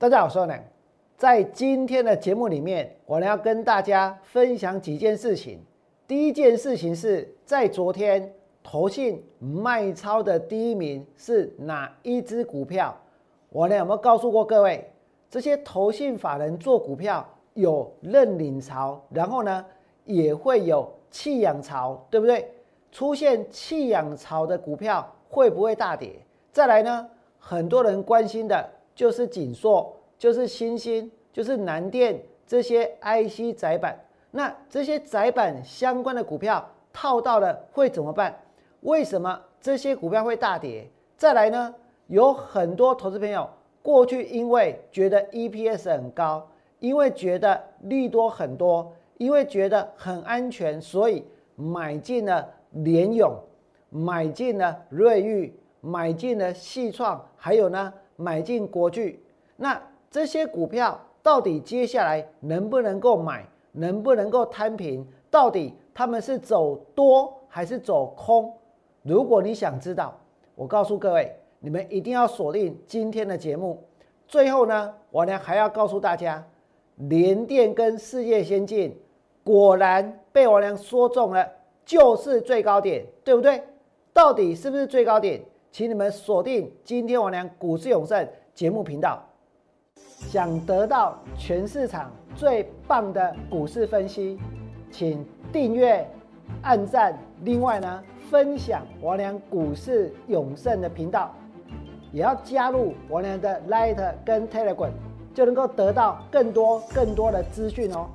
大家好，我是呢，在今天的节目里面，我呢要跟大家分享几件事情。第一件事情是在昨天投信卖超的第一名是哪一只股票？我呢有没有告诉过各位，这些投信法人做股票有认领潮，然后呢也会有弃养潮，对不对？出现弃养潮的股票会不会大跌？再来呢，很多人关心的。就是锦硕，就是新兴，就是南电这些 IC 窄板。那这些窄板相关的股票套到了会怎么办？为什么这些股票会大跌？再来呢？有很多投资朋友过去因为觉得 EPS 很高，因为觉得利多很多，因为觉得很安全，所以买进了联勇，买进了瑞昱，买进了细创，还有呢？买进国巨，那这些股票到底接下来能不能够买，能不能够摊平？到底他们是走多还是走空？如果你想知道，我告诉各位，你们一定要锁定今天的节目。最后呢，我呢还要告诉大家，联电跟世界先进果然被我娘说中了，就是最高点，对不对？到底是不是最高点？请你们锁定今天我俩股市永胜节目频道，想得到全市场最棒的股市分析，请订阅、按赞，另外呢，分享我俩股市永胜的频道，也要加入我俩的 Light 跟 Telegram，就能够得到更多更多的资讯哦。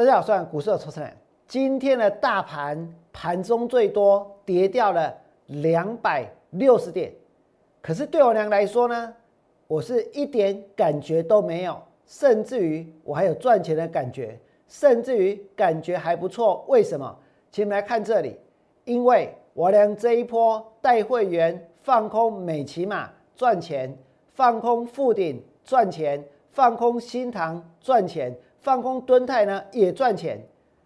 大家好，我是股市的投资人。今天的大盘盘中最多跌掉了两百六十点，可是对我娘来说呢，我是一点感觉都没有，甚至于我还有赚钱的感觉，甚至于感觉还不错。为什么？请你们来看这里，因为我娘这一波带会员放空美骑马赚钱，放空富鼎赚钱，放空新塘赚钱。放空蹲泰呢也赚钱，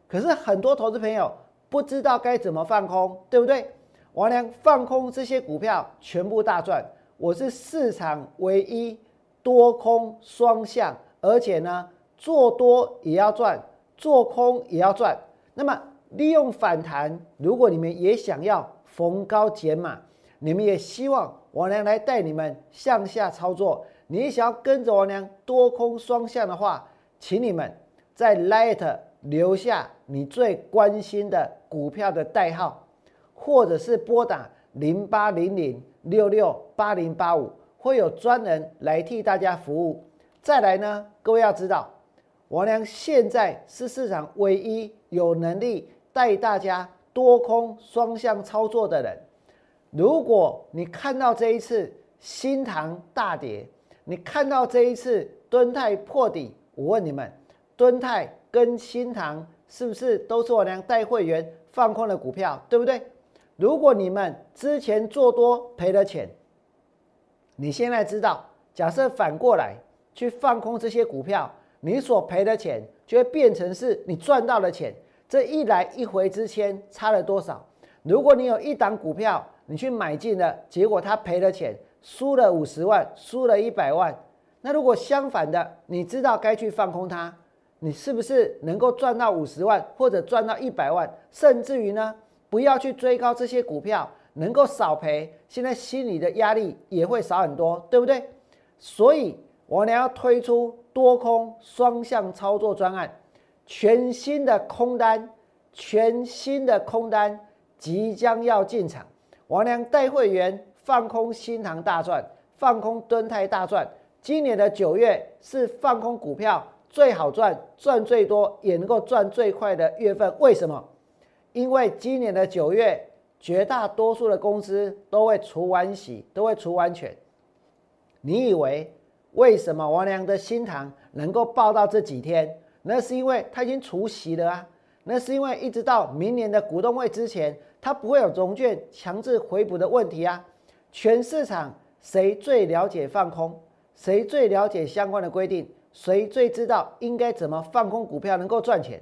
可是很多投资朋友不知道该怎么放空，对不对？王良放空这些股票全部大赚，我是市场唯一多空双向，而且呢做多也要赚，做空也要赚。那么利用反弹，如果你们也想要逢高减码，你们也希望王良来带你们向下操作，你想要跟着王良多空双向的话。请你们在 Light 留下你最关心的股票的代号，或者是拨打零八零零六六八零八五，会有专人来替大家服务。再来呢，各位要知道，王良现在是市场唯一有能力带大家多空双向操作的人。如果你看到这一次新塘大跌，你看到这一次敦泰破底。我问你们，敦泰跟新塘是不是都是我娘带会员放空的股票，对不对？如果你们之前做多赔了钱，你现在知道，假设反过来去放空这些股票，你所赔的钱就会变成是你赚到的钱。这一来一回之间差了多少？如果你有一档股票，你去买进了，结果他赔了钱，输了五十万，输了一百万。那如果相反的，你知道该去放空它，你是不是能够赚到五十万或者赚到一百万，甚至于呢，不要去追高这些股票，能够少赔，现在心里的压力也会少很多，对不对？所以我呢要推出多空双向操作专案，全新的空单，全新的空单即将要进场，王良带会员放空新塘大赚，放空敦泰大赚。今年的九月是放空股票最好赚、赚最多，也能够赚最快的月份。为什么？因为今年的九月，绝大多数的公司都会除完息，都会除完权。你以为为什么王良的新塘能够报到这几天？那是因为它已经除息了啊！那是因为一直到明年的股东会之前，它不会有融券强制回补的问题啊！全市场谁最了解放空？谁最了解相关的规定？谁最知道应该怎么放空股票能够赚钱？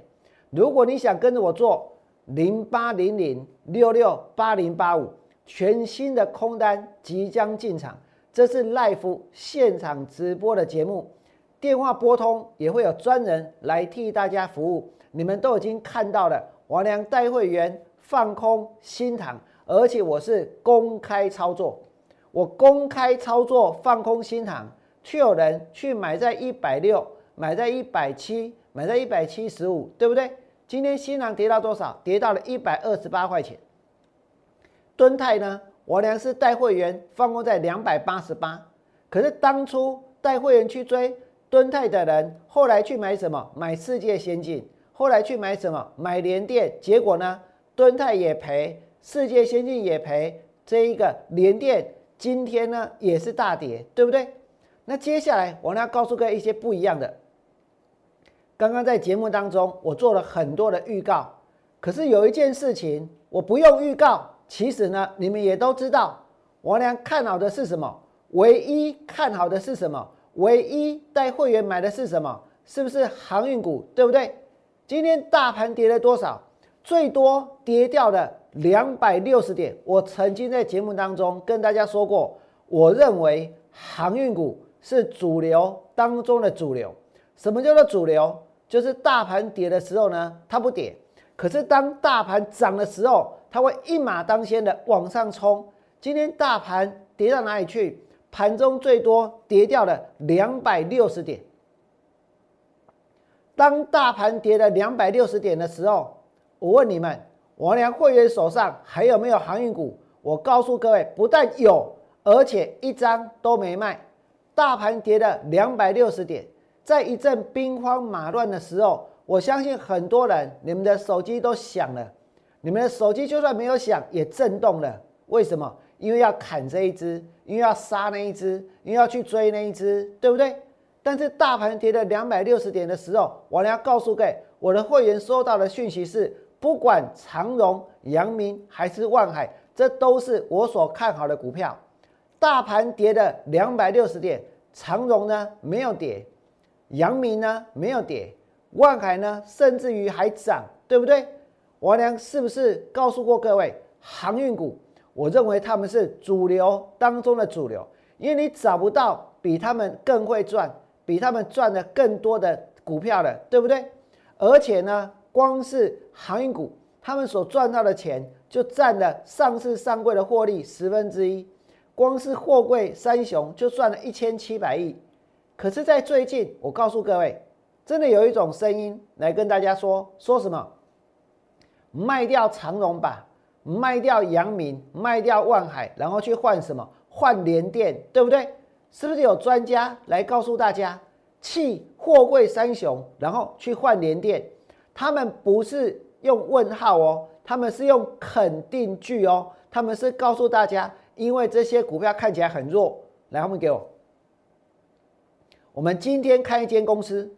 如果你想跟着我做，零八零零六六八零八五，全新的空单即将进场。这是 live 现场直播的节目，电话拨通也会有专人来替大家服务。你们都已经看到了，王良带会员放空新塘，而且我是公开操作，我公开操作放空新塘，却有人去买在一百六，买在一百七，买在一百七十五，对不对？今天新郎跌到多少？跌到了一百二十八块钱。敦泰呢？我良是带会员放空在两百八十八，可是当初带会员去追敦泰的人，后来去买什么？买世界先进，后来去买什么？买联电，结果呢？敦泰也赔，世界先进也赔，这一个联电今天呢也是大跌，对不对？那接下来我要告诉各位一些不一样的。刚刚在节目当中我做了很多的预告，可是有一件事情我不用预告。其实呢，你们也都知道，王良看好的是什么？唯一看好的是什么？唯一带会员买的是什么？是不是航运股？对不对？今天大盘跌了多少？最多跌掉了两百六十点。我曾经在节目当中跟大家说过，我认为航运股是主流当中的主流。什么叫做主流？就是大盘跌的时候呢，它不跌；可是当大盘涨的时候，它会一马当先的往上冲。今天大盘跌到哪里去？盘中最多跌掉了两百六十点。当大盘跌了两百六十点的时候，我问你们，王良会员手上还有没有航运股？我告诉各位，不但有，而且一张都没卖。大盘跌了两百六十点，在一阵兵荒马乱的时候，我相信很多人你们的手机都响了。你们的手机就算没有响，也震动了。为什么？因为要砍这一只，因为要杀那一只，因为要去追那一只，对不对？但是大盘跌了两百六十点的时候，我要告诉各位，我的会员收到的讯息是：不管长荣、阳明还是万海，这都是我所看好的股票。大盘跌了两百六十点，长荣呢没有跌，阳明呢没有跌，万海呢甚至于还涨，对不对？王良是不是告诉过各位，航运股，我认为他们是主流当中的主流，因为你找不到比他们更会赚、比他们赚的更多的股票了，对不对？而且呢，光是航运股，他们所赚到的钱就占了上市上柜的获利十分之一，光是货柜三雄就赚了一千七百亿。可是，在最近，我告诉各位，真的有一种声音来跟大家说，说什么？卖掉长荣吧，卖掉阳明，卖掉万海，然后去换什么？换联电，对不对？是不是有专家来告诉大家，弃货柜三雄，然后去换联电？他们不是用问号哦，他们是用肯定句哦，他们是告诉大家，因为这些股票看起来很弱，来，后面给我。我们今天看一间公司，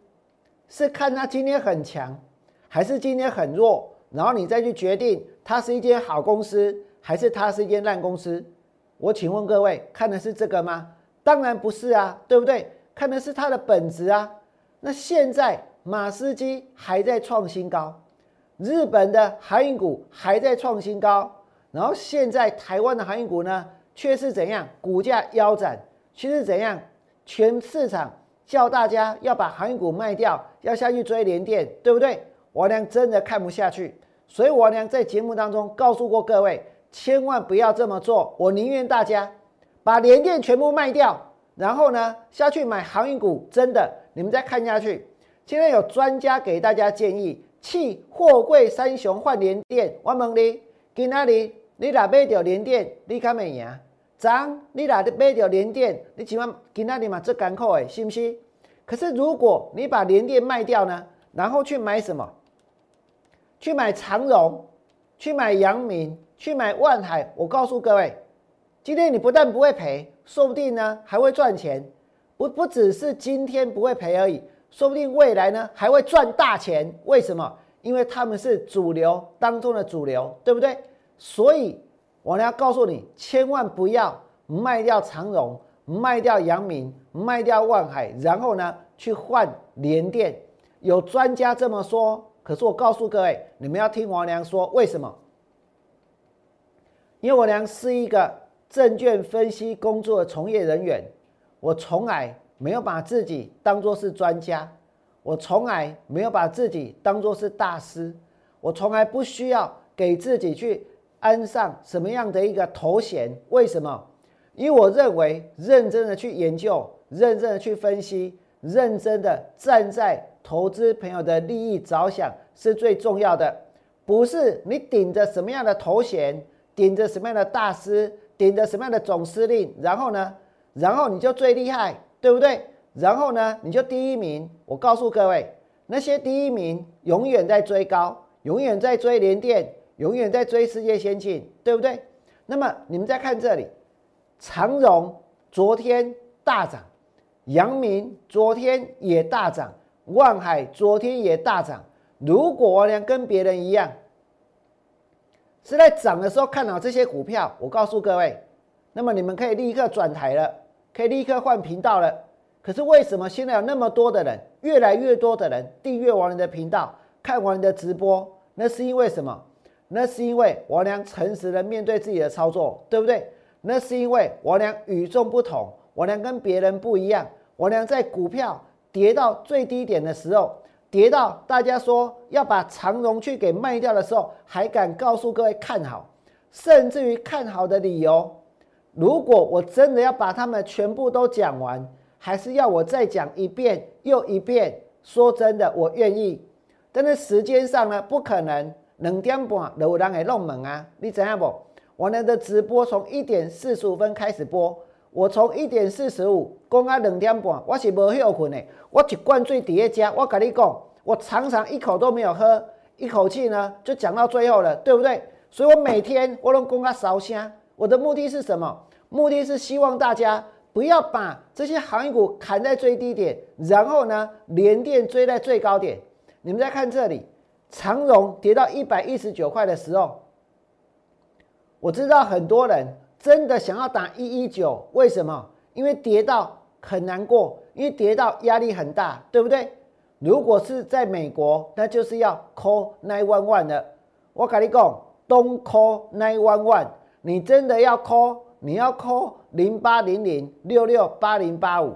是看它今天很强，还是今天很弱？然后你再去决定它是一间好公司还是它是一间烂公司。我请问各位，看的是这个吗？当然不是啊，对不对？看的是它的本质啊。那现在马斯基还在创新高，日本的航运股还在创新高，然后现在台湾的航运股呢，却是怎样？股价腰斩，却是怎样？全市场叫大家要把航运股卖掉，要下去追联电，对不对？王良真的看不下去，所以王良在节目当中告诉过各位，千万不要这么做。我宁愿大家把联电全部卖掉，然后呢下去买航运股。真的，你们再看下去。现在有专家给大家建议，弃货柜三雄换联电。我问你，今哪里你哪买掉联电，你看没赢？涨，你哪买掉联电，你起码今哪里嘛最艰苦诶，是不是？可是如果你把联电卖掉呢，然后去买什么？去买长荣，去买阳明，去买万海。我告诉各位，今天你不但不会赔，说不定呢还会赚钱。不不只是今天不会赔而已，说不定未来呢还会赚大钱。为什么？因为他们是主流当中的主流，对不对？所以我要告诉你，千万不要卖掉长荣，卖掉阳明，卖掉万海，然后呢去换联电。有专家这么说。可是我告诉各位，你们要听王良说为什么？因为王良是一个证券分析工作的从业人员，我从来没有把自己当作是专家，我从来没有把自己当作是大师，我从来不需要给自己去安上什么样的一个头衔。为什么？因为我认为认真的去研究，认真的去分析，认真的站在。投资朋友的利益着想是最重要的，不是你顶着什么样的头衔，顶着什么样的大师，顶着什么样的总司令，然后呢，然后你就最厉害，对不对？然后呢，你就第一名。我告诉各位，那些第一名永远在追高，永远在追连电，永远在追世界先进，对不对？那么你们再看这里，长荣昨天大涨，阳明昨天也大涨。万海昨天也大涨。如果王良跟别人一样，是在涨的时候看好这些股票，我告诉各位，那么你们可以立刻转台了，可以立刻换频道了。可是为什么现在有那么多的人，越来越多的人订阅王良的频道，看王良的直播？那是因为什么？那是因为王良诚实的面对自己的操作，对不对？那是因为王良与众不同，王良跟别人不一样，王良在股票。跌到最低点的时候，跌到大家说要把长荣去给卖掉的时候，还敢告诉各位看好，甚至于看好的理由。如果我真的要把他们全部都讲完，还是要我再讲一遍又一遍？说真的，我愿意。但是时间上呢，不可能两点半有人会弄门啊！你知影不？我们的直播从一点四十五分开始播。我从一点四十五讲到两点半，我是无休困的。我一罐最底下加，我跟你讲，我常常一口都没有喝，一口气呢就讲到最后了，对不对？所以我每天我都讲到烧香。我的目的是什么？目的是希望大家不要把这些行业股砍在最低点，然后呢连电追在最高点。你们再看这里，长荣跌到一百一十九块的时候，我知道很多人。真的想要打一一九？为什么？因为跌到很难过，因为跌到压力很大，对不对？如果是在美国，那就是要 call nine one one 的。我跟你讲，don't call nine one one。你真的要 call，你要 call 零八零零六六八零八五。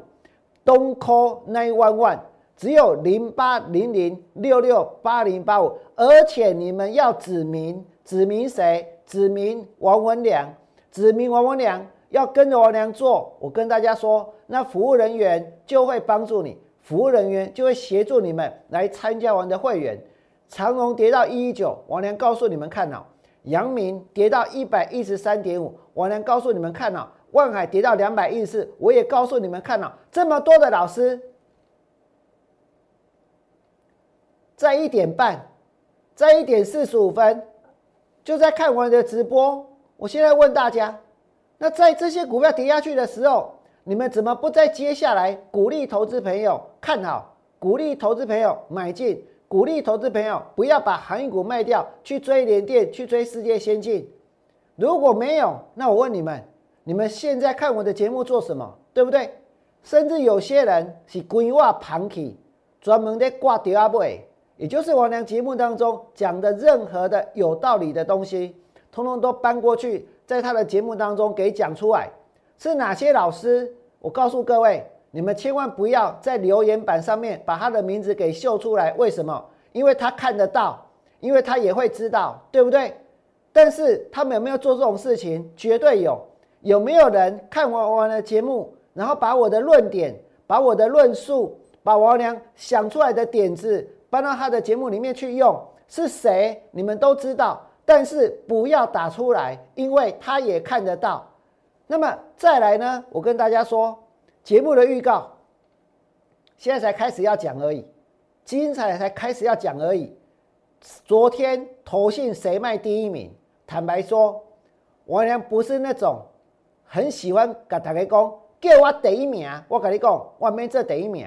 don't call nine one one，只有零八零零六六八零八五。而且你们要指明，指明谁？指明王文良。指明王文良要跟着王良做，我跟大家说，那服务人员就会帮助你，服务人员就会协助你们来参加完的会员。长荣跌到一一九，王良告诉你们看好；阳明跌到一百一十三点五，王良告诉你们看好；万海跌到两百一十四，我也告诉你们看好。这么多的老师，在一点半，在一点四十五分，就在看我的直播。我现在问大家，那在这些股票跌下去的时候，你们怎么不在接下来鼓励投资朋友看好，鼓励投资朋友买进，鼓励投资朋友不要把航运股卖掉，去追联电，去追世界先进？如果没有，那我问你们，你们现在看我的节目做什么？对不对？甚至有些人是规划盘起，专门在挂第二位，也就是王良节目当中讲的任何的有道理的东西。通通都搬过去，在他的节目当中给讲出来，是哪些老师？我告诉各位，你们千万不要在留言板上面把他的名字给秀出来。为什么？因为他看得到，因为他也会知道，对不对？但是他们有没有做这种事情？绝对有。有没有人看完完的节目，然后把我的论点、把我的论述、把王良想出来的点子搬到他的节目里面去用？是谁？你们都知道。但是不要打出来，因为他也看得到。那么再来呢？我跟大家说，节目的预告，现在才开始要讲而已，精彩才开始要讲而已。昨天投信谁卖第一名？坦白说，王良不是那种很喜欢跟大家讲叫我第一名。我跟你讲，我没这第一名。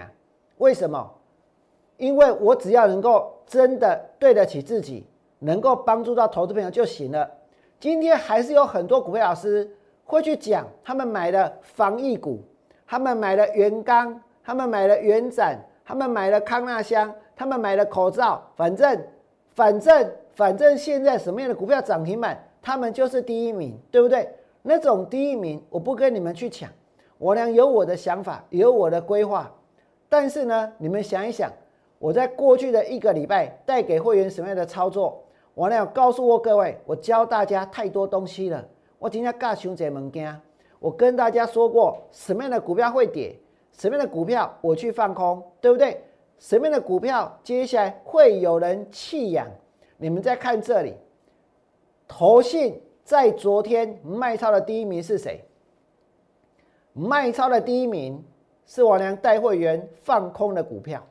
为什么？因为我只要能够真的对得起自己。能够帮助到投资朋友就行了。今天还是有很多股票老师会去讲，他们买了防疫股，他们买了元刚，他们买了元展，他们买了康纳香，他们买了口罩，反正反正反正现在什么样的股票涨停板，他们就是第一名，对不对？那种第一名，我不跟你们去抢，我俩有我的想法，有我的规划。但是呢，你们想一想，我在过去的一个礼拜带给会员什么样的操作？我俩告诉过各位，我教大家太多东西了。我今天尬熊仔门家，我跟大家说过什么样的股票会跌，什么样的股票我去放空，对不对？什么样的股票接下来会有人弃养？你们再看这里，投信。在昨天卖超的第一名是谁？卖超的第一名是我娘带会员放空的股票。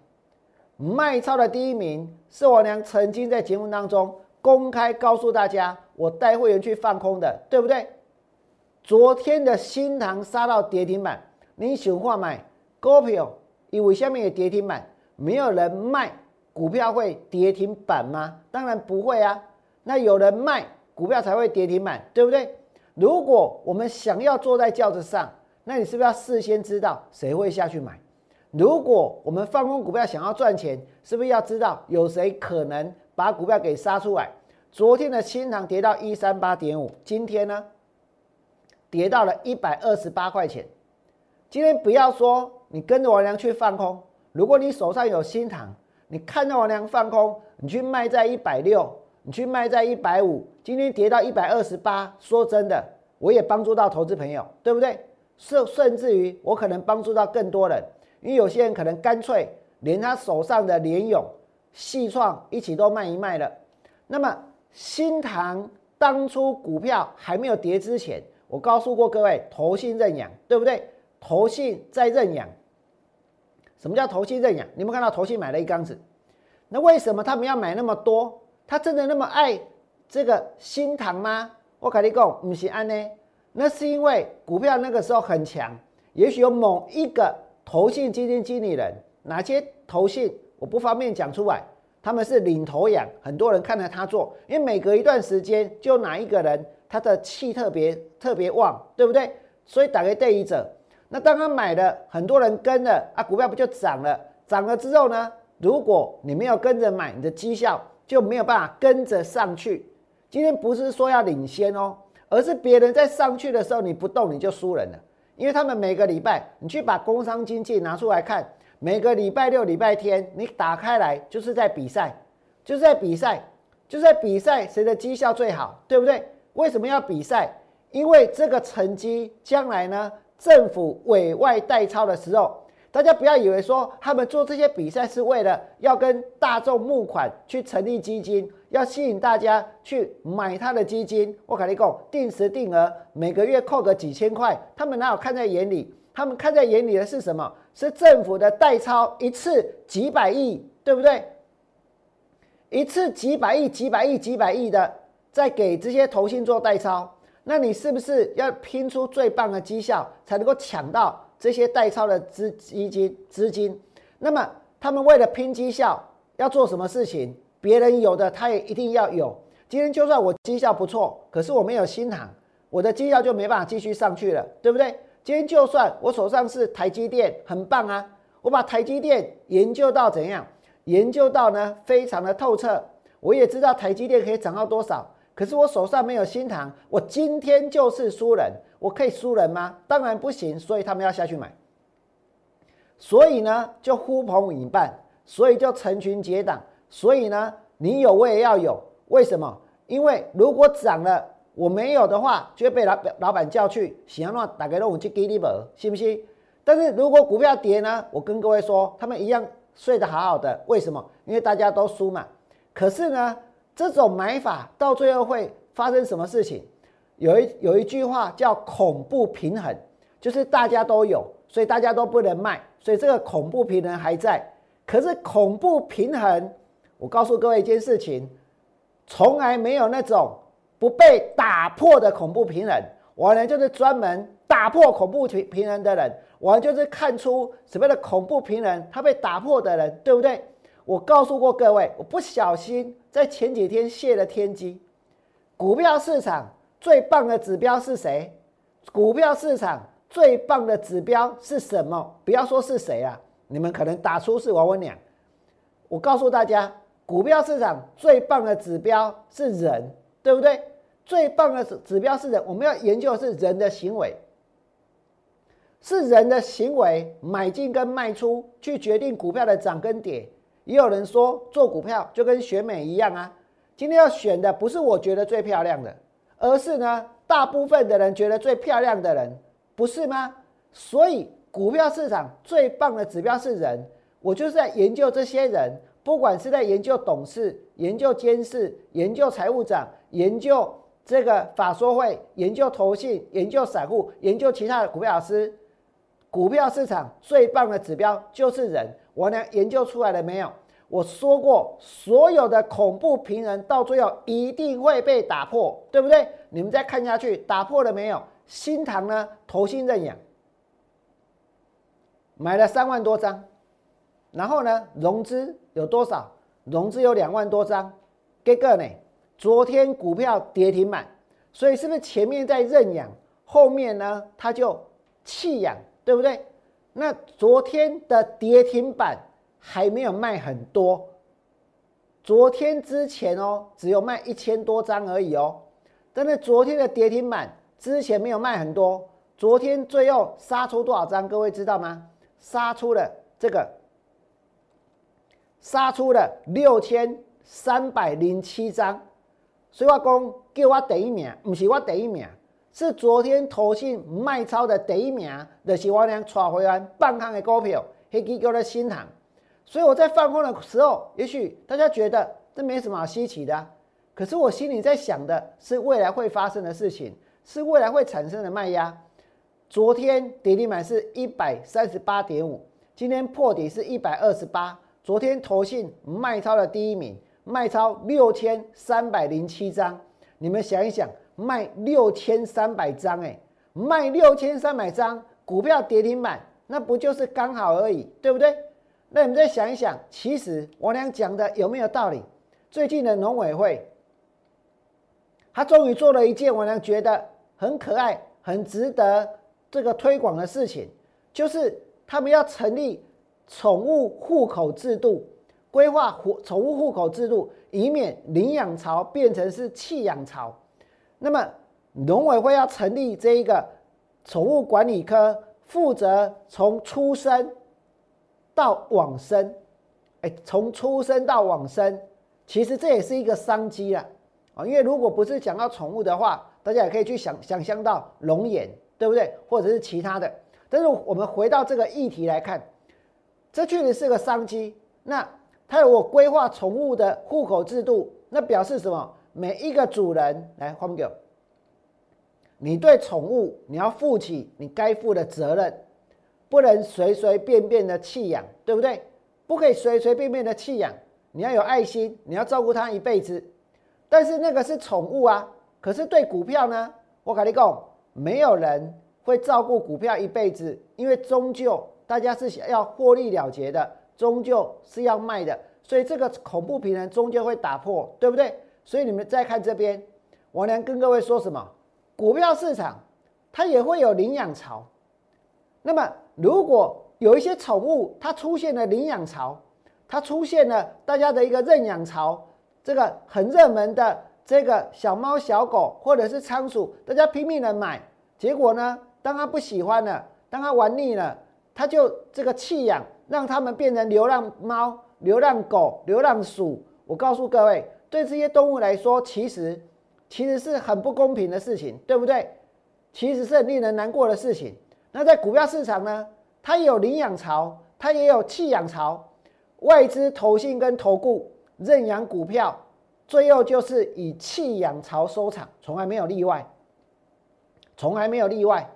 卖超的第一名是我娘曾经在节目当中公开告诉大家，我带会员去放空的，对不对？昨天的新塘杀到跌停板，你想话买股票，因为下面有跌停板，没有人卖股票会跌停板吗？当然不会啊。那有人卖。股票才会跌停板，对不对？如果我们想要坐在轿子上，那你是不是要事先知道谁会下去买？如果我们放空股票想要赚钱，是不是要知道有谁可能把股票给杀出来？昨天的新塘跌到一三八点五，今天呢跌到了一百二十八块钱。今天不要说你跟着王良去放空，如果你手上有新塘，你看到王良放空，你去卖在一百六。你去卖在一百五，今天跌到一百二十八。说真的，我也帮助到投资朋友，对不对？甚甚至于我可能帮助到更多人，因为有些人可能干脆连他手上的联勇、细创一起都卖一卖了。那么新塘当初股票还没有跌之前，我告诉过各位，投信认养，对不对？投信在认养。什么叫投信认养？你们看到投信买了一缸子，那为什么他们要买那么多？他真的那么爱这个新塘吗？我跟你讲，不是安呢。那是因为股票那个时候很强，也许有某一个投信基金经理人，哪些投信我不方便讲出来，他们是领头羊，很多人看着他做，因为每隔一段时间就哪一个人他的气特别特别旺，对不对？所以打给对一者，那当他买的，很多人跟了啊，股票不就涨了？涨了之后呢，如果你没有跟着买，你的绩效。就没有办法跟着上去。今天不是说要领先哦，而是别人在上去的时候你不动你就输人了。因为他们每个礼拜，你去把工商经济拿出来看，每个礼拜六、礼拜天你打开来就是在比赛，就是在比赛，就是在比赛谁的绩效最好，对不对？为什么要比赛？因为这个成绩将来呢，政府委外代操的时候。大家不要以为说他们做这些比赛是为了要跟大众募款去成立基金，要吸引大家去买他的基金。我跟你讲，定时定额，每个月扣个几千块，他们哪有看在眼里？他们看在眼里的是什么？是政府的代抄，一次几百亿，对不对？一次几百亿、几百亿、几百亿的，在给这些投信做代抄，那你是不是要拼出最棒的绩效，才能够抢到？这些代操的资基金资金，那么他们为了拼绩效要做什么事情？别人有的他也一定要有。今天就算我绩效不错，可是我没有新行，我的绩效就没办法继续上去了，对不对？今天就算我手上是台积电，很棒啊，我把台积电研究到怎样？研究到呢非常的透彻，我也知道台积电可以涨到多少。可是我手上没有新塘，我今天就是输人，我可以输人吗？当然不行，所以他们要下去买，所以呢就呼朋引伴，所以就成群结党，所以呢你有我也要有，为什么？因为如果涨了我没有的话，就会被老老板叫去，喜欢乱打给我去给你本，信不信？但是如果股票跌呢，我跟各位说，他们一样睡得好好的，为什么？因为大家都输嘛。可是呢？这种买法到最后会发生什么事情？有一有一句话叫“恐怖平衡”，就是大家都有，所以大家都不能卖，所以这个恐怖平衡还在。可是恐怖平衡，我告诉各位一件事情，从来没有那种不被打破的恐怖平衡。我呢就是专门打破恐怖平平衡的人，我就是看出什么样的恐怖平衡，它被打破的人，对不对？我告诉过各位，我不小心在前几天泄了天机。股票市场最棒的指标是谁？股票市场最棒的指标是什么？不要说是谁啊，你们可能打出是王文良。我告诉大家，股票市场最棒的指标是人，对不对？最棒的指指标是人，我们要研究的是人的行为，是人的行为，买进跟卖出去决定股票的涨跟跌。也有人说做股票就跟选美一样啊，今天要选的不是我觉得最漂亮的，而是呢大部分的人觉得最漂亮的人，不是吗？所以股票市场最棒的指标是人，我就是在研究这些人，不管是在研究董事、研究监事、研究财务长、研究这个法说会、研究投信、研究散户、研究其他的股票老师，股票市场最棒的指标就是人。我呢研究出来了没有？我说过，所有的恐怖平衡到最后一定会被打破，对不对？你们再看下去，打破了没有？新塘呢？投新认养，买了三万多张，然后呢，融资有多少？融资有两万多张，给个呢？昨天股票跌停板，所以是不是前面在认养，后面呢它就弃养，对不对？那昨天的跌停板还没有卖很多，昨天之前哦，只有卖一千多张而已哦。但是昨天的跌停板之前没有卖很多，昨天最后杀出多少张？各位知道吗？杀出了这个，杀出了六千三百零七张。所以我讲叫我第一名，不是我第一名。是昨天投信卖超的第一名，就是我俩带回来半康的股票，黑基叫的新塘。所以我在放空的时候，也许大家觉得这没什么好稀奇的，可是我心里在想的是未来会发生的事情，是未来会产生的卖压。昨天跌停板是一百三十八点五，今天破底是一百二十八。昨天投信卖超的第一名，卖超六千三百零七张，你们想一想。卖六千三百张，哎，卖六千三百张股票跌停板，那不就是刚好而已，对不对？那你们再想一想，其实我俩讲的有没有道理？最近的农委会，他终于做了一件我俩觉得很可爱、很值得这个推广的事情，就是他们要成立宠物户口制度，规划宠物户口制度，以免领养潮变成是弃养潮。那么农委会要成立这一个宠物管理科，负责从出生到往生，哎，从出生到往生，其实这也是一个商机啊！啊，因为如果不是讲到宠物的话，大家也可以去想想象到龙眼，对不对？或者是其他的。但是我们回到这个议题来看，这确实是个商机。那它有我规划宠物的户口制度，那表示什么？每一个主人来换给我，你对宠物你要负起你该负的责任，不能随随便便的弃养，对不对？不可以随随便便的弃养，你要有爱心，你要照顾它一辈子。但是那个是宠物啊，可是对股票呢？我跟你讲，没有人会照顾股票一辈子，因为终究大家是想要获利了结的，终究是要卖的，所以这个恐怖平衡终究会打破，对不对？所以你们再看这边，王良跟各位说什么？股票市场它也会有领养潮。那么如果有一些宠物它出现了领养潮，它出现了大家的一个认养潮，这个很热门的这个小猫小狗或者是仓鼠，大家拼命的买，结果呢，当他不喜欢了，当他玩腻了，他就这个弃养，让他们变成流浪猫、流浪狗、流浪鼠。我告诉各位。对这些动物来说，其实其实是很不公平的事情，对不对？其实是很令人难过的事情。那在股票市场呢，它也有领养潮，它也有弃养潮。外资投信跟投顾认养股票，最后就是以弃养潮收场，从来没有例外，从来没有例外，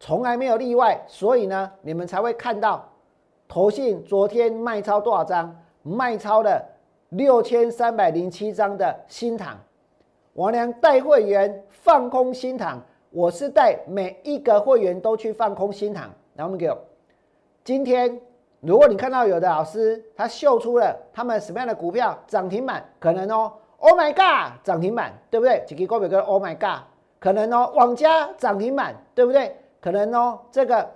从来没有例外。所以呢，你们才会看到投信昨天卖超多少张，卖超的。六千三百零七张的新塘，王良带会员放空新塘，我是带每一个会员都去放空新塘。然后我们给，今天如果你看到有的老师他秀出了他们什么样的股票涨停板，可能哦，Oh my God，涨停板，对不对？几个股票跟 Oh my God，可能哦，网家涨停板，对不对？可能哦，这个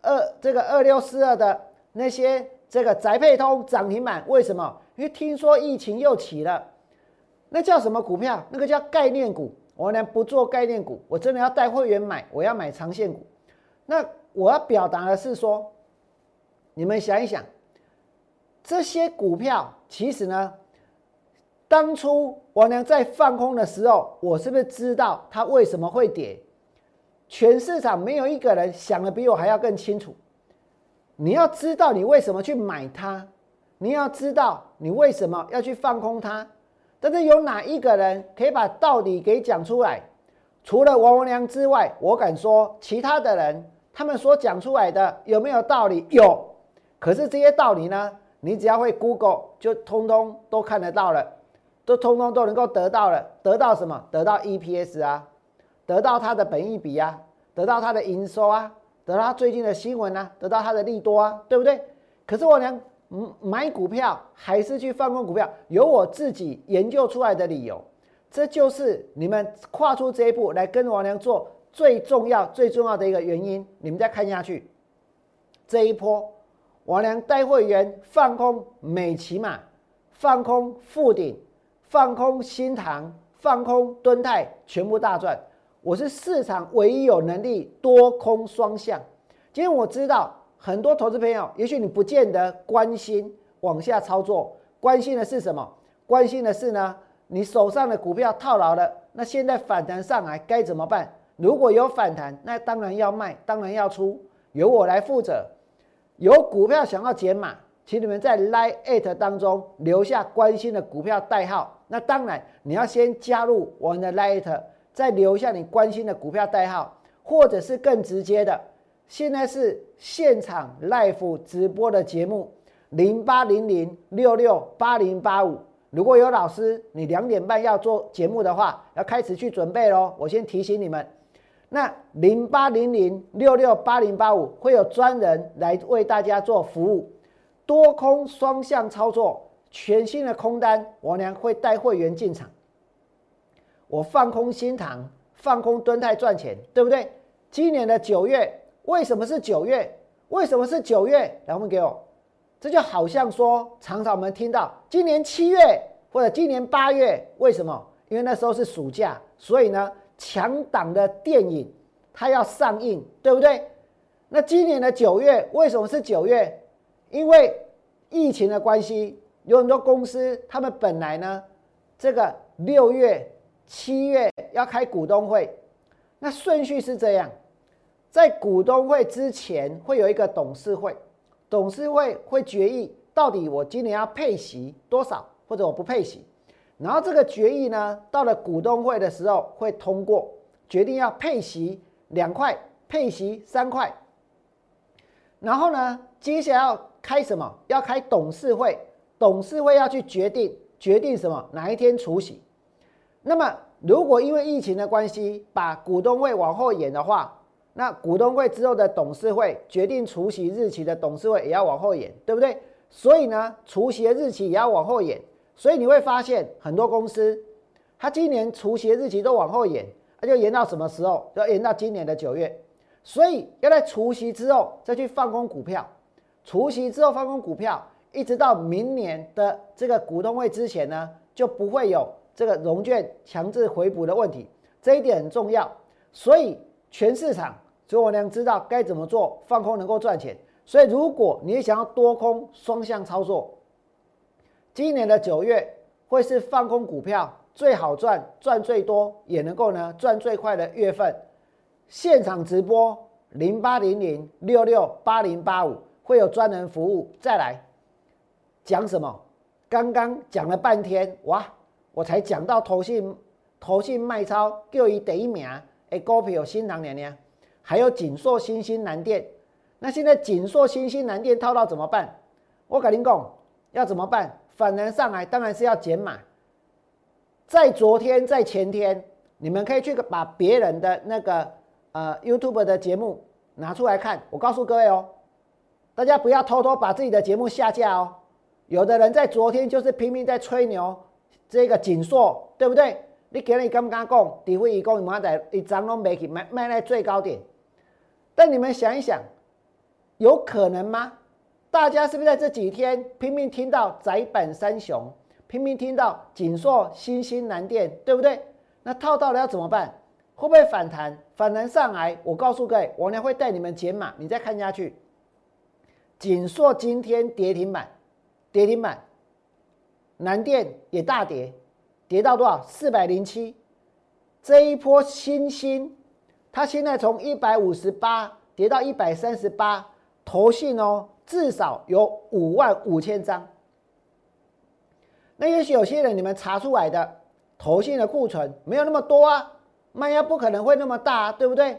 二这个二六四二的那些这个宅配通涨停板，为什么？因为听说疫情又起了，那叫什么股票？那个叫概念股。我呢不做概念股，我真的要带会员买，我要买长线股。那我要表达的是说，你们想一想，这些股票其实呢，当初王良在放空的时候，我是不是知道它为什么会跌？全市场没有一个人想的比我还要更清楚。你要知道你为什么去买它，你要知道你为什么要去放空它。但是有哪一个人可以把道理给讲出来？除了王文良之外，我敢说，其他的人他们所讲出来的有没有道理？有。可是这些道理呢，你只要会 Google，就通通都看得到了，都通通都能够得到了。得到什么？得到 EPS 啊，得到它的本益比啊，得到它的营收啊，得到最近的新闻啊，得到它的利多啊，对不对？可是我娘。嗯，买股票还是去放空股票，有我自己研究出来的理由。这就是你们跨出这一步来跟王良做最重要、最重要的一个原因。你们再看下去，这一波王良带会员放空美骑马，放空富鼎，放空新塘，放空敦泰，全部大赚。我是市场唯一有能力多空双向。今天我知道。很多投资朋友，也许你不见得关心往下操作，关心的是什么？关心的是呢，你手上的股票套牢了，那现在反弹上来该怎么办？如果有反弹，那当然要卖，当然要出，由我来负责。有股票想要减码，请你们在 Line 当中留下关心的股票代号。那当然你要先加入我们的 Line，再留下你关心的股票代号，或者是更直接的。现在是现场 live 直播的节目，零八零零六六八零八五。如果有老师，你两点半要做节目的话，要开始去准备喽。我先提醒你们，那零八零零六六八零八五会有专人来为大家做服务，多空双向操作，全新的空单，我娘会带会员进场。我放空新塘，放空蹲泰赚钱，对不对？今年的九月。为什么是九月？为什么是九月？来，我们给我，这就好像说，常常我们听到今年七月或者今年八月，为什么？因为那时候是暑假，所以呢，强档的电影它要上映，对不对？那今年的九月为什么是九月？因为疫情的关系，有很多公司他们本来呢，这个六月、七月要开股东会，那顺序是这样。在股东会之前会有一个董事会，董事会会决议到底我今年要配息多少，或者我不配息。然后这个决议呢，到了股东会的时候会通过，决定要配息两块，配息三块。然后呢，接下来要开什么？要开董事会，董事会要去决定决定什么哪一天除息。那么如果因为疫情的关系，把股东会往后延的话，那股东会之后的董事会决定除息日期的董事会也要往后延，对不对？所以呢，除息的日期也要往后延。所以你会发现很多公司，它今年除息日期都往后延，那就延到什么时候？要延到今年的九月。所以要在除息之后再去放空股票，除息之后放空股票，一直到明年的这个股东会之前呢，就不会有这个融券强制回补的问题。这一点很重要。所以全市场。所以我娘知道该怎么做放空能够赚钱。所以如果你想要多空双向操作，今年的九月会是放空股票最好赚、赚最多，也能够呢赚最快的月份。现场直播零八零零六六八零八五会有专人服务。再来讲什么？刚刚讲了半天哇，我才讲到投信投信卖超，叫伊第一名诶股票新郎娘娘。还有锦硕、新兴、南电，那现在锦硕、新兴、南电套到怎么办？我跟您讲，要怎么办？反弹上来当然是要减码。在昨天、在前天，你们可以去把别人的那个呃 YouTube 的节目拿出来看。我告诉各位哦，大家不要偷偷把自己的节目下架哦。有的人在昨天就是拼命在吹牛，这个锦硕对不对？你今日敢不敢讲？除非伊讲伊妈在一涨拢没去卖卖在最高点。但你们想一想，有可能吗？大家是不是在这几天拼命听到窄板三雄，拼命听到锦硕、新兴、南电，对不对？那套到了要怎么办？会不会反弹？反弹上来，我告诉各位，我呢会带你们减码。你再看下去，锦硕今天跌停板，跌停板，南电也大跌，跌到多少？四百零七。这一波新兴，它现在从一百五十八跌到一百三十八，投信哦。至少有五万五千张，那也许有些人你们查出来的投信的库存没有那么多啊，卖压不可能会那么大，对不对？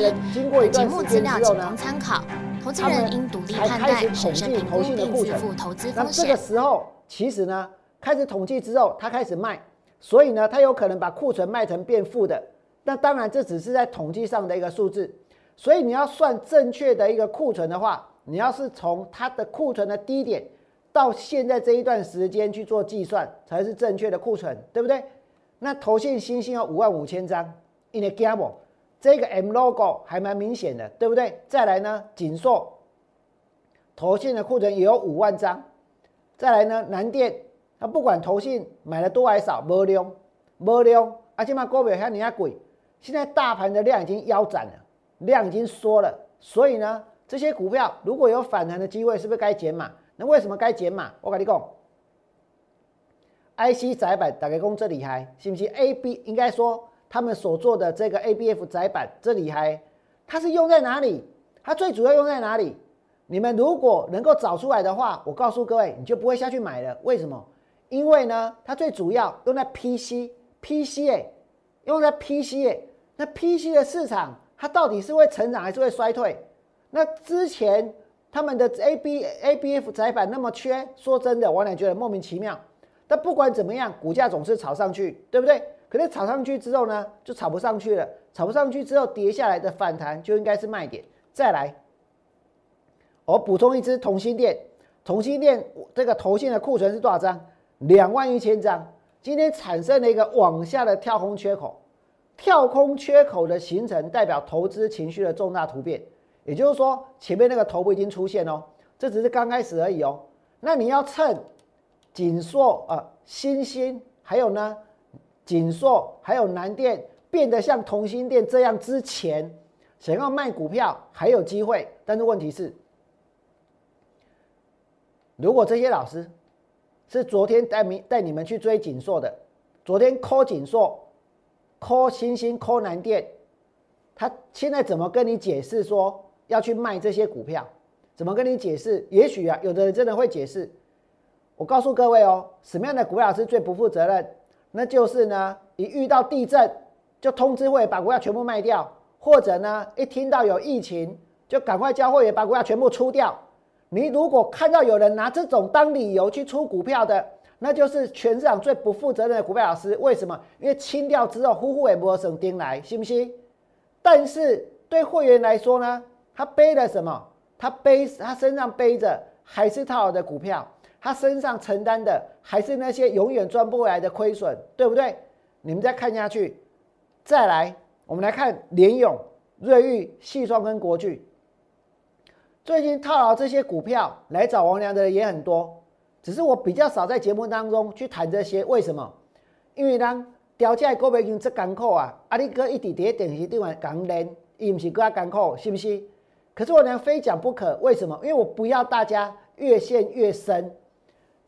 本节目资料仅供参考，投资人应独立判断、审慎评估并自负投资风险。那这个时候，其实呢，开始统计之后，他开始卖，所以呢，他有可能把库存卖成变负的。那当然，这只是在统计上的一个数字。所以你要算正确的一个库存的话，你要是从它的库存的低点到现在这一段时间去做计算，才是正确的库存，对不对？那投信新兴有五万五千张，in a gamble。这个 M logo 还蛮明显的，对不对？再来呢，锦硕投信的库存也有五万张。再来呢，南电，它不管投信买的多还少，没量，没量，而且嘛，股票像你那贵，现在大盘的量已经腰斩了，量已经缩了，所以呢，这些股票如果有反弹的机会，是不是该减码？那为什么该减码？我跟你讲，IC 窄板大概讲这厉害，是不是？AB 应该说。他们所做的这个 ABF 窄板，这里还它是用在哪里？它最主要用在哪里？你们如果能够找出来的话，我告诉各位，你就不会下去买了。为什么？因为呢，它最主要用在 PC，PC 哎，用在 PC 哎，那 PC 的市场它到底是会成长还是会衰退？那之前他们的 AB ABF 窄板那么缺，说真的，我俩觉得莫名其妙。但不管怎么样，股价总是炒上去，对不对？可是炒上去之后呢，就炒不上去了。炒不上去之后，跌下来的反弹就应该是卖点。再来，我补充一支同心店，同心店这个头线的库存是多少张？两万一千张。今天产生了一个往下的跳空缺口，跳空缺口的形成代表投资情绪的重大突变。也就是说，前面那个头部已经出现哦，这只是刚开始而已哦。那你要趁紧缩啊，新兴还有呢？锦硕还有南电变得像同心店这样之前，想要卖股票还有机会，但是问题是，如果这些老师是昨天带你带你们去追锦硕的，昨天 call 锦硕，call 新兴，call 南电，他现在怎么跟你解释说要去卖这些股票？怎么跟你解释？也许啊，有的人真的会解释。我告诉各位哦，什么样的股票是最不负责任？那就是呢，一遇到地震就通知会把股票全部卖掉，或者呢，一听到有疫情就赶快叫会员把股票全部出掉。你如果看到有人拿这种当理由去出股票的，那就是全市场最不负责任的股票老师。为什么？因为清掉之后，呼呼也不会省丁来，信不信？但是对会员来说呢，他背了什么？他背他身上背着还是套的股票。他身上承担的还是那些永远赚不回来的亏损，对不对？你们再看下去，再来，我们来看联勇、瑞昱、细双跟国巨。最近套牢这些股票来找王良的人也很多，只是我比较少在节目当中去谈这些。为什么？因为呢，掉价股票已经这艰苦啊，阿里哥一直跌，电视电话讲连，伊唔是更加艰苦，是不是？可是我呢非讲不可，为什么？因为我不要大家越陷越深。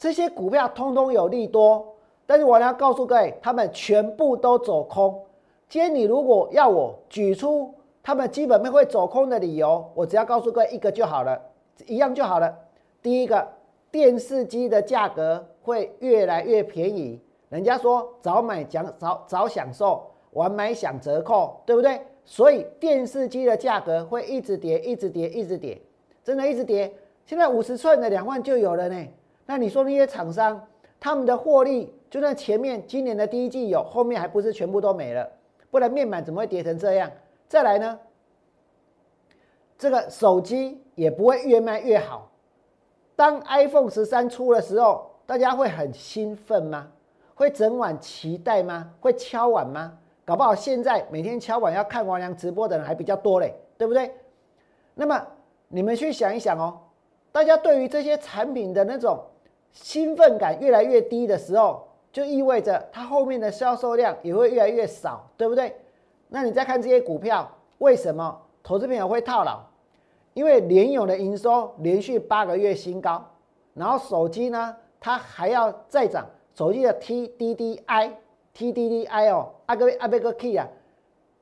这些股票通通有利多，但是我要告诉各位，他们全部都走空。今天你如果要我举出他们基本面会走空的理由，我只要告诉各位一个就好了，一样就好了。第一个，电视机的价格会越来越便宜，人家说早买讲早早享受，晚买享折扣，对不对？所以电视机的价格会一直跌，一直跌，一直跌，真的一直跌。现在五十寸的两万就有了呢。那你说那些厂商，他们的获利，就算前面今年的第一季有，后面还不是全部都没了？不然面板怎么会跌成这样？再来呢，这个手机也不会越卖越好。当 iPhone 十三出的时候，大家会很兴奋吗？会整晚期待吗？会敲碗吗？搞不好现在每天敲碗要看王良直播的人还比较多嘞，对不对？那么你们去想一想哦，大家对于这些产品的那种兴奋感越来越低的时候，就意味着它后面的销售量也会越来越少，对不对？那你再看这些股票，为什么投资朋友会套牢？因为联友的营收连续八个月新高，然后手机呢，它还要再涨，手机的 TDDI，TDDI 哦，阿哥阿贝哥 key 啊，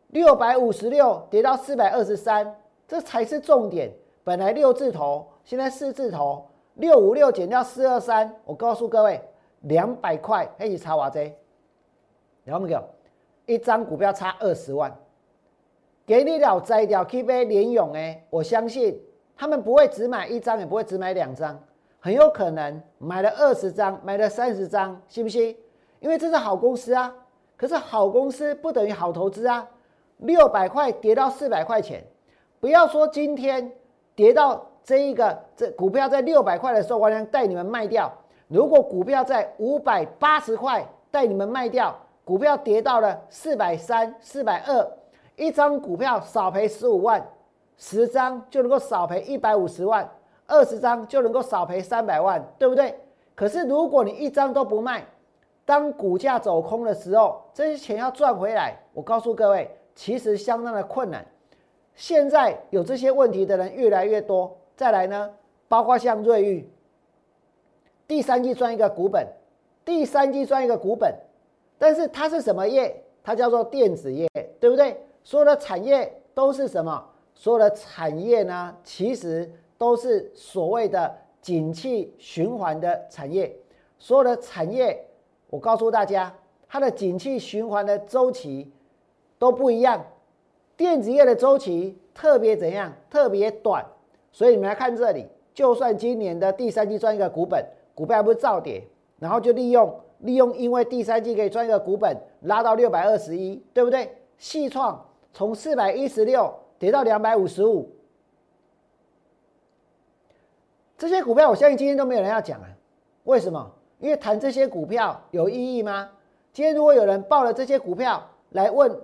六百五十六跌到四百二十三，这才是重点。本来六字头，现在四字头，六五六减掉四二三，我告诉各位，两百块可以差哇这，了没有？一张股票差二十万，给你了摘掉 K 杯联勇哎，我相信他们不会只买一张，也不会只买两张，很有可能买了二十张，买了三十张，信不信？因为这是好公司啊。可是好公司不等于好投资啊。六百块跌到四百块钱，不要说今天跌到这一个这股票在六百块的时候，我将带你们卖掉。如果股票在五百八十块，带你们卖掉。股票跌到了四百三、四百二，一张股票少赔十五万，十张就能够少赔一百五十万，二十张就能够少赔三百万，对不对？可是如果你一张都不卖，当股价走空的时候，这些钱要赚回来，我告诉各位，其实相当的困难。现在有这些问题的人越来越多，再来呢，包括像瑞昱，第三季赚一个股本，第三季赚一个股本。但是它是什么业？它叫做电子业，对不对？所有的产业都是什么？所有的产业呢，其实都是所谓的景气循环的产业。所有的产业，我告诉大家，它的景气循环的周期都不一样。电子业的周期特别怎样？特别短。所以你们来看这里，就算今年的第三季赚一个股本，股票还不是照跌，然后就利用。利用因为第三季可以赚一个股本，拉到六百二十一，对不对？细创从四百一十六跌到两百五十五，这些股票我相信今天都没有人要讲啊。为什么？因为谈这些股票有意义吗？今天如果有人报了这些股票来问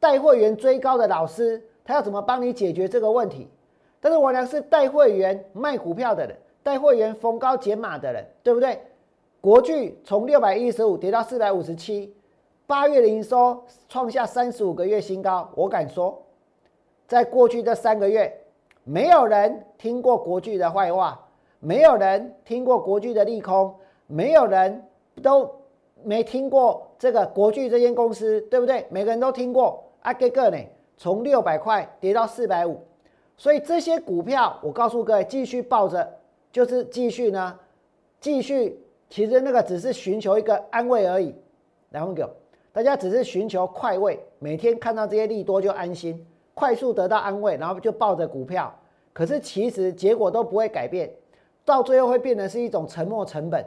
带会员追高的老师，他要怎么帮你解决这个问题？但是我俩是带会员卖股票的人，带会员逢高减码的人，对不对？国巨从六百一十五跌到四百五十七，八月的营收创下三十五个月新高。我敢说，在过去这三个月，没有人听过国巨的坏话，没有人听过国巨的利空，没有人都没听过这个国巨这间公司，对不对？每个人都听过。阿给个呢，从六百块跌到四百五，所以这些股票，我告诉各位，继续抱着，就是继续呢，继续。其实那个只是寻求一个安慰而已，然后给大家只是寻求快慰，每天看到这些利多就安心，快速得到安慰，然后就抱着股票。可是其实结果都不会改变，到最后会变成是一种沉没成本。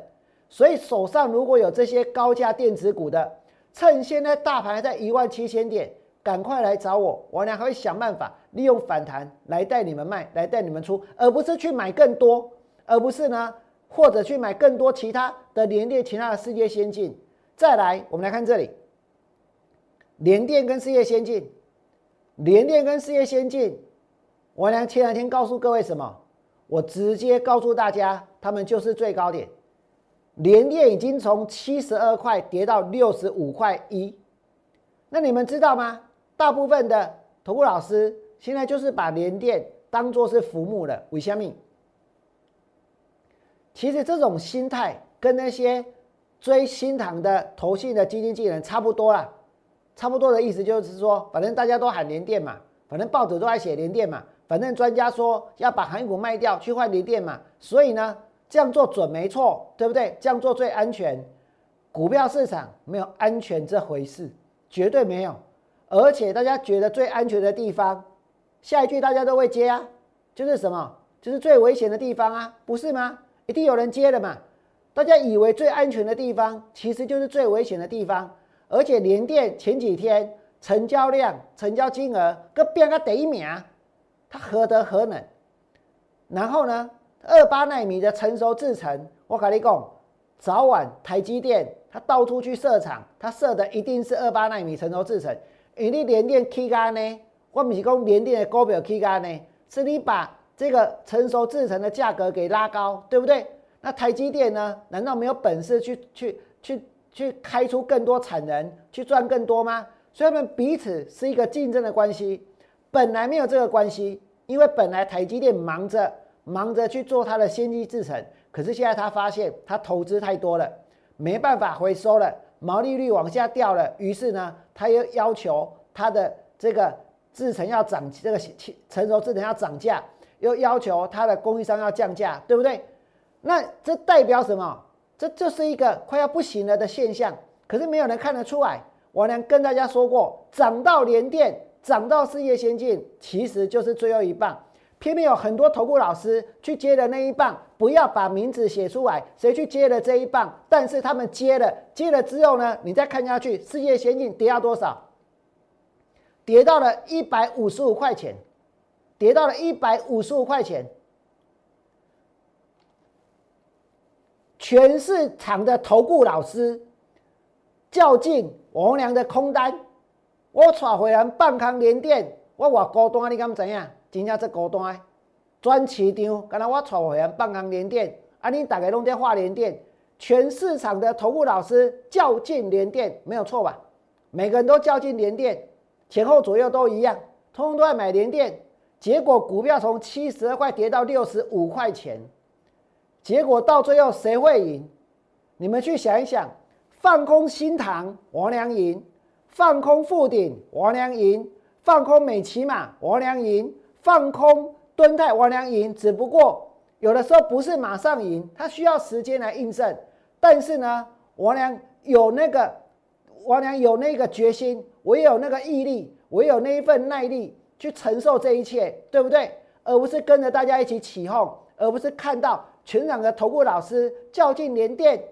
所以手上如果有这些高价电子股的，趁现在大盘在一万七千点，赶快来找我，我俩还会想办法利用反弹来带你们卖，来带你们出，而不是去买更多，而不是呢？或者去买更多其他的联电、其他的世界先进。再来，我们来看这里，联电跟世界先进，联电跟世界先进，我俩前两天告诉各位什么？我直接告诉大家，他们就是最高点。联电已经从七十二块跌到六十五块一，那你们知道吗？大部分的投顾老师现在就是把联电当做是浮木了，为虾米？其实这种心态跟那些追新塘的投信的基金经理人差不多啦，差不多的意思就是说，反正大家都喊联电嘛，反正报纸都在写联电嘛，反正专家说要把韩股卖掉去换联电嘛，所以呢这样做准没错，对不对？这样做最安全。股票市场没有安全这回事，绝对没有。而且大家觉得最安全的地方，下一句大家都会接啊，就是什么？就是最危险的地方啊，不是吗？一定有人接的嘛。大家以为最安全的地方，其实就是最危险的地方。而且联电前几天成交量、成交金额跟变个第一名，它何德何能？然后呢，二八纳米的成熟制程，我跟你讲，早晚台积电它到处去设厂，它设的一定是二八纳米成熟制程。因为你联电起价呢，我不是讲联电的股票起价呢，是你把这个成熟制成的价格给拉高，对不对？那台积电呢？难道没有本事去去去去开出更多产能，去赚更多吗？所以他们彼此是一个竞争的关系。本来没有这个关系，因为本来台积电忙着忙着去做它的先机制程，可是现在他发现他投资太多了，没办法回收了，毛利率往下掉了。于是呢，他又要求他的这个制程要涨，这个成熟制程要涨价，又要求他的供应商要降价，对不对？那这代表什么？这就是一个快要不行了的现象。可是没有人看得出来。我娘跟大家说过，涨到联电，涨到事业先进，其实就是最后一棒。偏偏有很多投顾老师去接的那一棒，不要把名字写出来，谁去接了这一棒？但是他们接了，接了之后呢，你再看下去，事业先进跌到多少？跌到了一百五十五块钱，跌到了一百五十五块钱。全市场的投顾老师较劲，王良的空单，我带回来半康连电，我我高端，你敢知影？真正这高端，专市场，刚才我带回来半康连电，啊，你大家拢在画连电，全市场的投顾老师较劲连电，没有错吧？每个人都较劲连电，前后左右都一样，通通都在买连电，结果股票从七十二块跌到六十五块钱。结果到最后谁会赢？你们去想一想，放空新塘王良赢，放空富鼎王良赢，放空美骑马王良赢，放空蹲泰王良赢。只不过有的时候不是马上赢，它需要时间来印证。但是呢，王良有那个王良有那个决心，我也有那个毅力，我也有那一份耐力去承受这一切，对不对？而不是跟着大家一起起哄，而不是看到。全场的投顾老师较劲连电，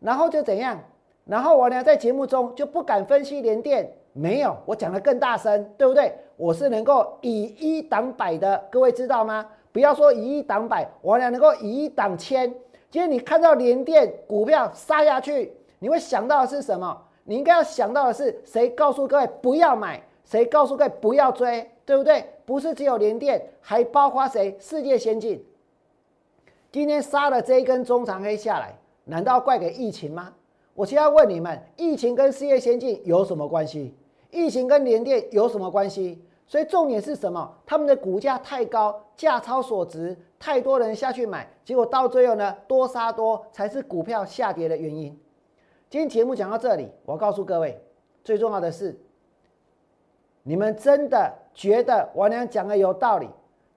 然后就怎样？然后我呢在节目中就不敢分析连电，没有，我讲的更大声，对不对？我是能够以一挡百的，各位知道吗？不要说以一挡百，我俩能够以一挡千。今天你看到连电股票杀下去，你会想到的是什么？你应该要想到的是谁告诉各位不要买，谁告诉各位不要追，对不对？不是只有连电，还包括谁？世界先进。今天杀了这一根中长黑下来，难道怪给疫情吗？我现在问你们，疫情跟事业先进有什么关系？疫情跟联电有什么关系？所以重点是什么？他们的股价太高，价超所值，太多人下去买，结果到最后呢，多杀多才是股票下跌的原因。今天节目讲到这里，我告诉各位，最重要的是，你们真的觉得王娘讲的有道理？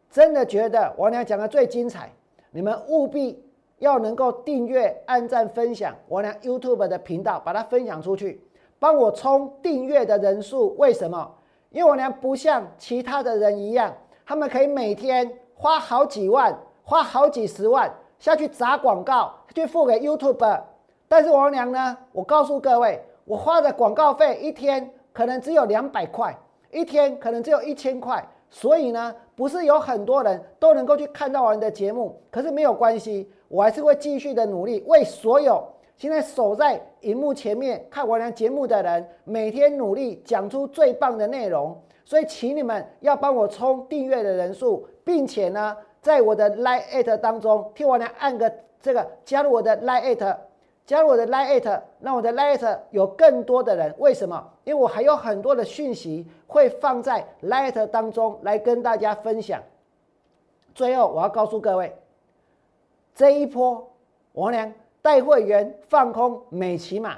真的觉得王娘讲的最精彩？你们务必要能够订阅、按赞、分享我俩 YouTube 的频道，把它分享出去，帮我冲订阅的人数。为什么？因为我娘不像其他的人一样，他们可以每天花好几万、花好几十万下去砸广告，去付给 YouTube。但是王娘呢？我告诉各位，我花的广告费一天可能只有两百块，一天可能只有一千块。所以呢，不是有很多人都能够去看到我的节目，可是没有关系，我还是会继续的努力，为所有现在守在荧幕前面看我的节目的人，每天努力讲出最棒的内容。所以，请你们要帮我冲订阅的人数，并且呢，在我的 Line 当中替我来按个这个加入我的 Line。加入我的 Lite，让我的 Lite 有更多的人。为什么？因为我还有很多的讯息会放在 Lite 当中来跟大家分享。最后，我要告诉各位，这一波王良带会员放空美骑马，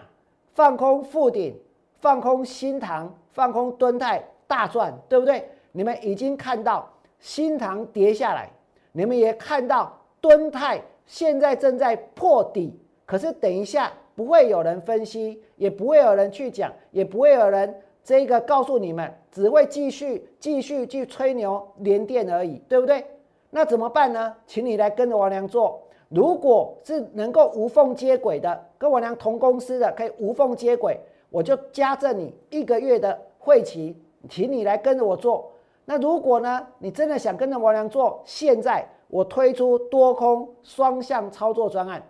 放空富鼎，放空新塘，放空敦泰，大赚，对不对？你们已经看到新塘跌下来，你们也看到敦泰现在正在破底。可是等一下，不会有人分析，也不会有人去讲，也不会有人这个告诉你们，只会继续继续去吹牛连电而已，对不对？那怎么办呢？请你来跟着王良做。如果是能够无缝接轨的，跟王良同公司的，可以无缝接轨，我就加赠你一个月的会期，请你来跟着我做。那如果呢，你真的想跟着王良做，现在我推出多空双向操作专案，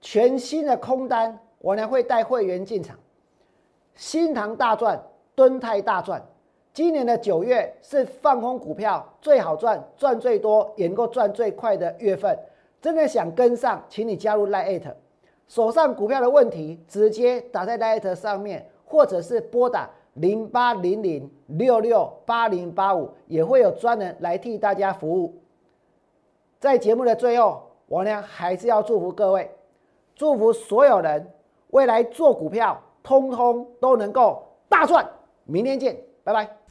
全新的空单，王良会带会员进场，新塘大赚，敦泰大赚。今年的九月是放空股票最好赚、赚最多、也能够赚最快的月份。真的想跟上，请你加入 Lite，手上股票的问题直接打在 Lite 上面，或者是拨打零八零零六六八零八五，也会有专人来替大家服务。在节目的最后，我呢还是要祝福各位，祝福所有人未来做股票，通通都能够大赚。明天见，拜拜。